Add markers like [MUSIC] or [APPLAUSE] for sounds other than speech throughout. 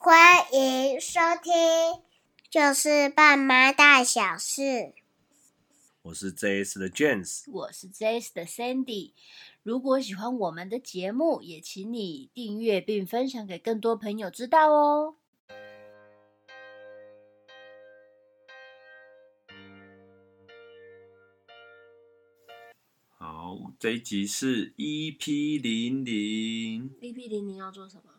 欢迎收听，就是爸妈大小事。我是 JS 的 James，我是 JS 的 Sandy。如果喜欢我们的节目，也请你订阅并分享给更多朋友知道哦。好，这一集是 EP 零零。EP 零零要做什么？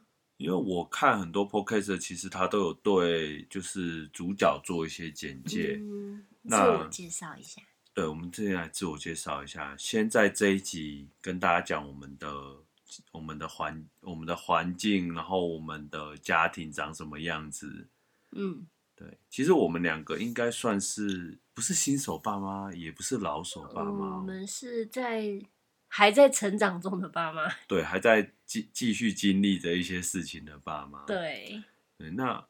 因为我看很多 Podcast，其实他都有对就是主角做一些简介。嗯，那自我介绍一下。对，我们这边来自我介绍一下。先在这一集跟大家讲我们的、我们的环、我们的环境，然后我们的家庭长什么样子。嗯，对，其实我们两个应该算是不是新手爸妈，也不是老手爸妈。嗯，我们是在还在成长中的爸妈。[LAUGHS] 对，还在继继续经历着一些事情的爸妈。对，对，那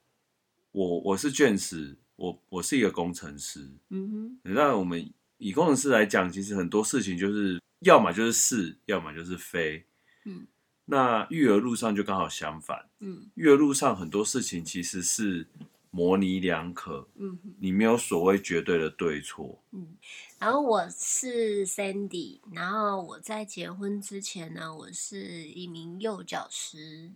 我我是卷师，我我是一个工程师。嗯哼，那我们。以工程师来讲，其实很多事情就是要么就是是，要么就是非。嗯，那育儿路上就刚好相反。嗯，育儿路上很多事情其实是模棱两可。嗯，你没有所谓绝对的对错。嗯，然后我是 Sandy，然后我在结婚之前呢，我是一名幼教师。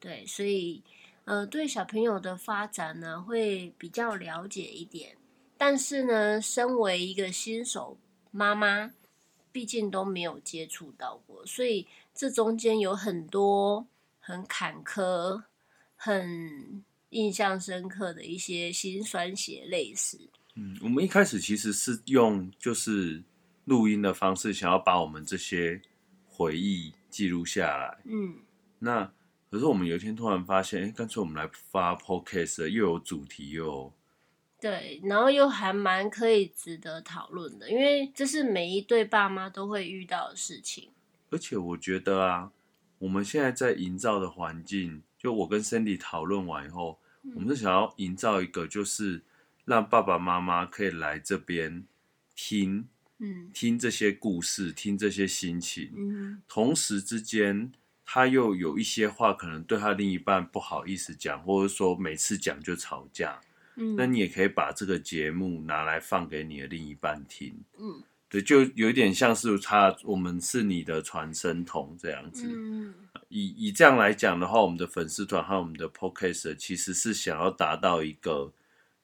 对，所以呃，对小朋友的发展呢，会比较了解一点。但是呢，身为一个新手妈妈，毕竟都没有接触到过，所以这中间有很多很坎坷、很印象深刻的一些辛酸血泪史。嗯，我们一开始其实是用就是录音的方式，想要把我们这些回忆记录下来。嗯，那可是我们有一天突然发现，哎，干脆我们来发 podcast，又有主题又有。对，然后又还蛮可以值得讨论的，因为这是每一对爸妈都会遇到的事情。而且我觉得啊，我们现在在营造的环境，就我跟 Cindy 讨论完以后，嗯、我们是想要营造一个，就是让爸爸妈妈可以来这边听，嗯，听这些故事，听这些心情，嗯，同时之间他又有一些话可能对他另一半不好意思讲，或者说每次讲就吵架。嗯，那你也可以把这个节目拿来放给你的另一半听。嗯，对，就有点像是他，我们是你的传声筒这样子。嗯，以以这样来讲的话，我们的粉丝团和我们的 Podcast 其实是想要达到一个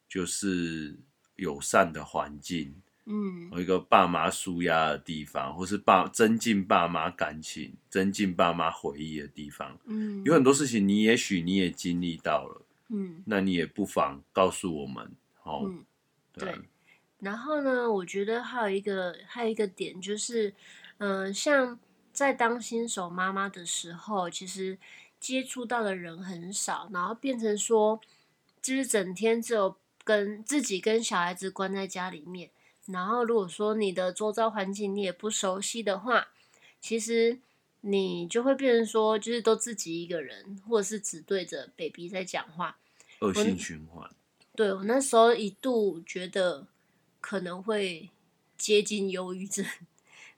就是友善的环境。嗯，有一个爸妈舒压的地方，或是爸增进爸妈感情、增进爸妈回忆的地方。嗯，有很多事情你也许你也经历到了。嗯，那你也不妨告诉我们，哦，嗯，对。然后呢，我觉得还有一个还有一个点就是，嗯，呃，像在当新手妈妈的时候，其实接触到的人很少，然后变成说，就是整天只有跟自己跟小孩子关在家里面。然后如果说你的周遭环境你也不熟悉的话，其实。你就会变成说，就是都自己一个人，或者是只对着 baby 在讲话，恶性循环。对，我那时候一度觉得可能会接近忧郁症，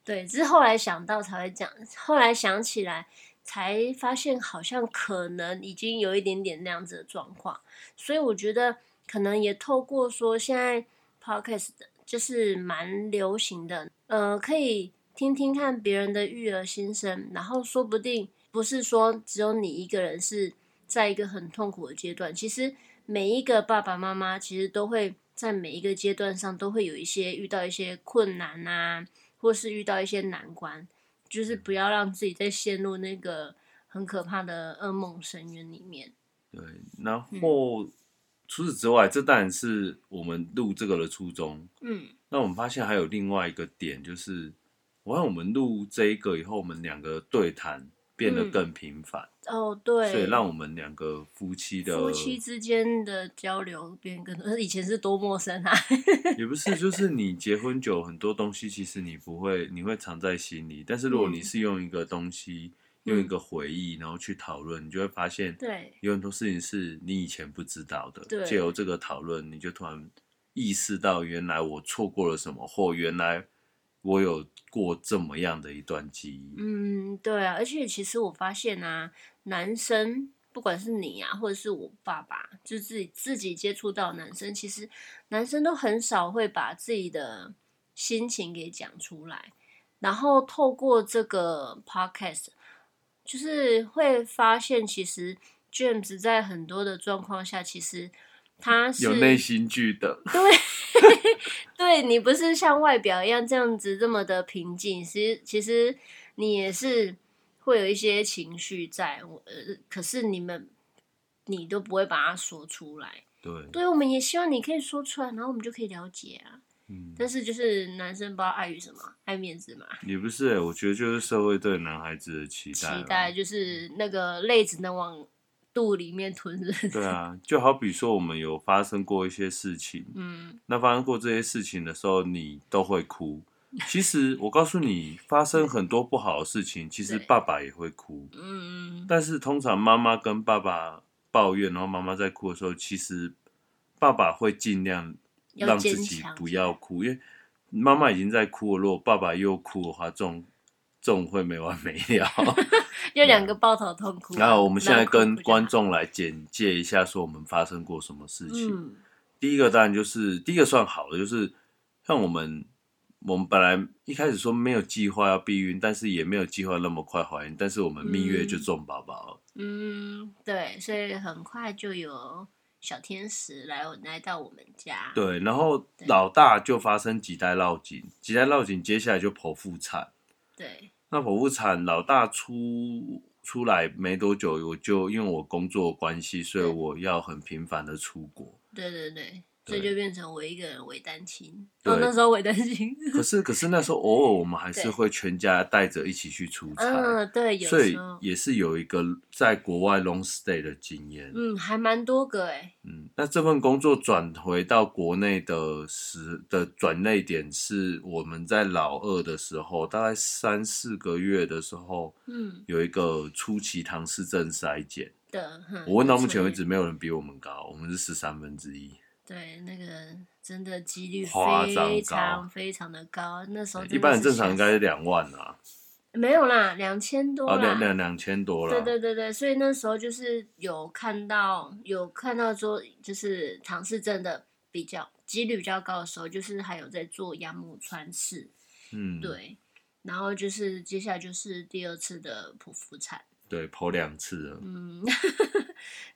对，只是后来想到才会讲，后来想起来才发现好像可能已经有一点点那样子的状况，所以我觉得可能也透过说现在 podcast 就是蛮流行的，呃，可以。听听看别人的育儿心声，然后说不定不是说只有你一个人是在一个很痛苦的阶段。其实每一个爸爸妈妈其实都会在每一个阶段上都会有一些遇到一些困难啊，或是遇到一些难关，就是不要让自己再陷入那个很可怕的噩梦深渊里面。对，然后、嗯、除此之外，这当然是我们录这个的初衷。嗯，那我们发现还有另外一个点就是。我看我们录这一个以后，我们两个对谈变得更频繁。嗯、哦，对，所以让我们两个夫妻的夫妻之间的交流变更多。以前是多陌生啊！也不是，就是你结婚久，很多东西其实你不会，你会藏在心里。但是如果你是用一个东西，嗯、用一个回忆，然后去讨论，你就会发现，对，有很多事情是你以前不知道的。借由这个讨论，你就突然意识到，原来我错过了什么，或原来我有。过这么样的一段记忆，嗯，对啊，而且其实我发现啊，男生不不管是你啊，或者是我爸爸，就自己自己接触到男生，其实男生都很少会把自己的心情给讲出来，然后透过这个 podcast，就是会发现，其实 James 在很多的状况下，其实他是有内心剧的。对，[LAUGHS] 对你不是像外表一样这样子这么的平静，其实其实你也是。会有一些情绪在，呃，可是你们你都不会把它说出来。对，对，我们也希望你可以说出来，然后我们就可以了解啊。嗯，但是就是男生不知道碍于什么，爱面子嘛。也不是、欸，我觉得就是社会对男孩子的期待。期待就是那个泪只能往肚里面吞人。对啊，就好比说我们有发生过一些事情，嗯，那发生过这些事情的时候，你都会哭。其实我告诉你，发生很多不好的事情，其实爸爸也会哭。嗯，但是通常妈妈跟爸爸抱怨，然后妈妈在哭的时候，其实爸爸会尽量让自己不要哭，因为妈妈已经在哭了，如果爸爸又哭的话，这种这种会没完没了。[LAUGHS] 就两个抱头痛哭。然后我们现在跟观众来简介一下，说我们发生过什么事情。嗯，第一个当然就是第一个算好的，就是像我们。我们本来一开始说没有计划要避孕，但是也没有计划那么快怀孕，但是我们蜜月就种宝宝了。嗯，对，所以很快就有小天使来来到我们家。对，然后老大就发生脐带绕颈，脐带绕颈，接下来就剖腹产。对，那剖腹产老大出出来没多久，我就因为我工作关系，所以我要很频繁的出国。对对对。所以就变成我一个人伪单亲，哦，那时候伪单亲。可是可是那时候偶尔我们还是会全家带着一起去出差，嗯，对，有所以也是有一个在国外 long stay 的经验，嗯，还蛮多个哎，嗯，那这份工作转回到国内的时的转内点是我们在老二的时候，大概三四个月的时候，嗯，有一个初期唐氏症筛检的，我问到目前为止没有人比我们高，我们是十三分之一。对，那个真的几率非常非常的高。那时候一般人正常应该是两万啊，没有啦，两千多啦，两两两千多了。对对对对，所以那时候就是有看到有看到说，就是唐氏症的比较几率比较高的时候，就是还有在做羊膜穿刺。嗯，对，然后就是接下来就是第二次的剖腹产。对，剖两次了。嗯。[LAUGHS]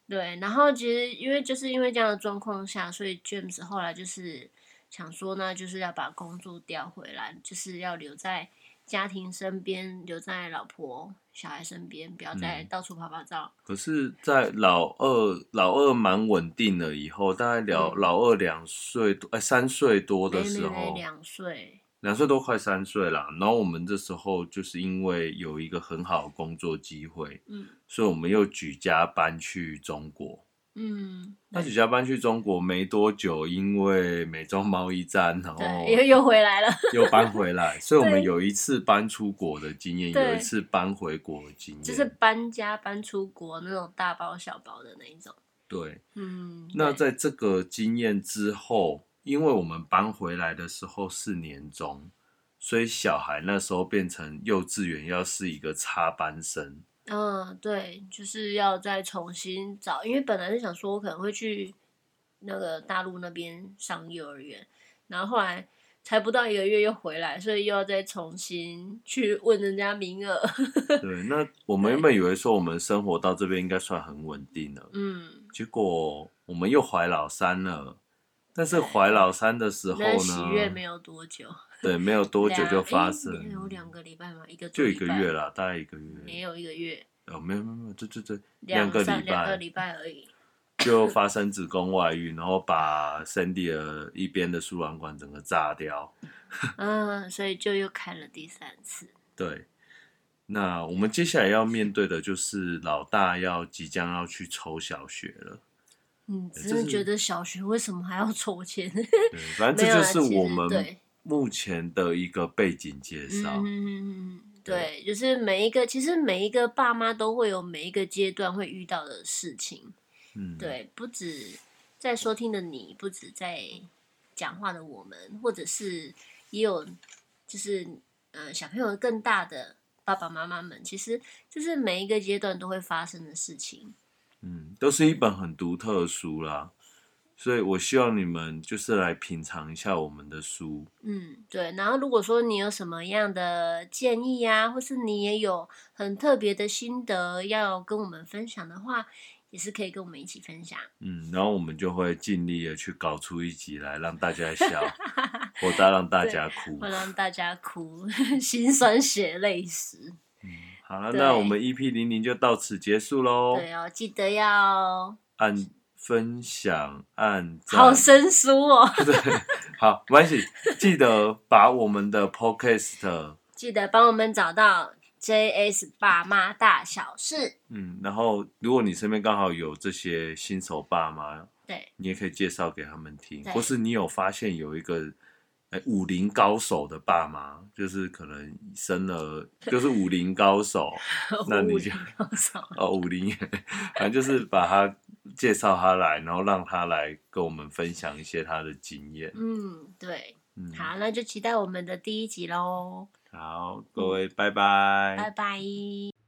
对，然后其实因为就是因为这样的状况下，所以 James 后来就是想说呢，就是要把工作调回来，就是要留在家庭身边，留在老婆小孩身边，不要再到处拍拍照。嗯、可是，在老二老二蛮稳定了以后，大概老、嗯、老二两岁多，哎，三岁多的时候，两岁。两岁多快三岁了，然后我们这时候就是因为有一个很好的工作机会，嗯，所以我们又举家搬去中国，嗯，那举家搬去中国没多久，因为美中贸易战，然后又又回来了，[LAUGHS] 又搬回来，所以我们有一次搬出国的经验，有一次搬回国的经验，就是搬家搬出国那种大包小包的那一种，对，嗯，那在这个经验之后。因为我们搬回来的时候是年中，所以小孩那时候变成幼稚园要是一个插班生。嗯，对，就是要再重新找，因为本来是想说我可能会去那个大陆那边上幼儿园，然后后来才不到一个月又回来，所以又要再重新去问人家名额。对，那 [LAUGHS] 我们原本以为说我们生活到这边应该算很稳定了，嗯，结果我们又怀老三了。但是怀老三的时候呢，喜悦没有多久，对，没有 [LAUGHS] 多久就发生，欸、有两个礼拜吗？一个就一个月啦，大概一个月，没有一个月，哦，没有没有没有，这这这两个礼拜，两个礼拜而已，就发生子宫外孕，然后把 Sandy 的一边的输卵管整个炸掉，嗯，所以就又开了第三次。对，那我们接下来要面对的就是老大要即将要去抽小学了。嗯，只是觉得小学为什么还要筹钱？对，[LAUGHS] 反正这就是我们目前的一个背景介绍。嗯，对，就是每一个，其实每一个爸妈都会有每一个阶段会遇到的事情。嗯，对，不止在收听的你，不止在讲话的我们，或者是也有，就是呃小朋友更大的爸爸妈妈们，其实就是每一个阶段都会发生的事情。嗯，都是一本很独特的书啦。所以我希望你们就是来品尝一下我们的书。嗯，对。然后如果说你有什么样的建议啊，或是你也有很特别的心得要跟我们分享的话，也是可以跟我们一起分享。嗯，然后我们就会尽力的去搞出一集来让大家笑，[LAUGHS] 或者让大家哭，或让大家哭，[LAUGHS] 心酸血泪史。嗯，好了，那我们 EP 零零就到此结束喽。对哦，记得要按。分享、按赞，好生疏哦。[LAUGHS] 对，好，没关系。记得把我们的 Podcast，记得帮我们找到 JS 爸妈大小事。嗯，然后如果你身边刚好有这些新手爸妈，对，你也可以介绍给他们听，或是你有发现有一个。武林高手的爸妈，就是可能生了，就是武林高手，[LAUGHS] 那你就哦，武林，[LAUGHS] 反正就是把他介绍他来，然后让他来跟我们分享一些他的经验。嗯，对，嗯，好，那就期待我们的第一集喽。好，各位，拜拜，拜拜。